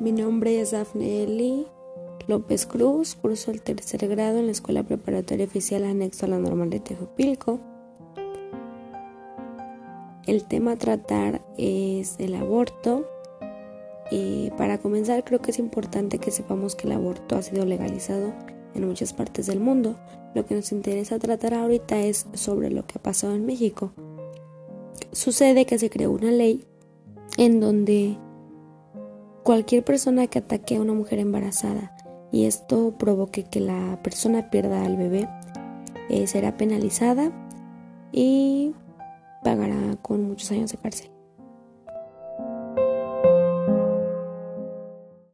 Mi nombre es Dafne Eli López Cruz, curso el tercer grado en la Escuela Preparatoria Oficial Anexo a la Normal de Tejupilco. El tema a tratar es el aborto. Para comenzar creo que es importante que sepamos que el aborto ha sido legalizado en muchas partes del mundo. Lo que nos interesa tratar ahorita es sobre lo que ha pasado en México. Sucede que se creó una ley en donde cualquier persona que ataque a una mujer embarazada y esto provoque que la persona pierda al bebé, eh, será penalizada y pagará con muchos años de cárcel.